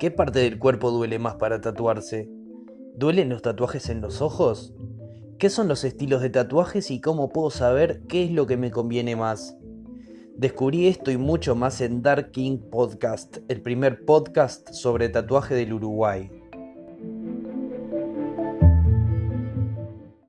¿Qué parte del cuerpo duele más para tatuarse? ¿Duelen los tatuajes en los ojos? ¿Qué son los estilos de tatuajes y cómo puedo saber qué es lo que me conviene más? Descubrí esto y mucho más en Dark King Podcast, el primer podcast sobre tatuaje del Uruguay.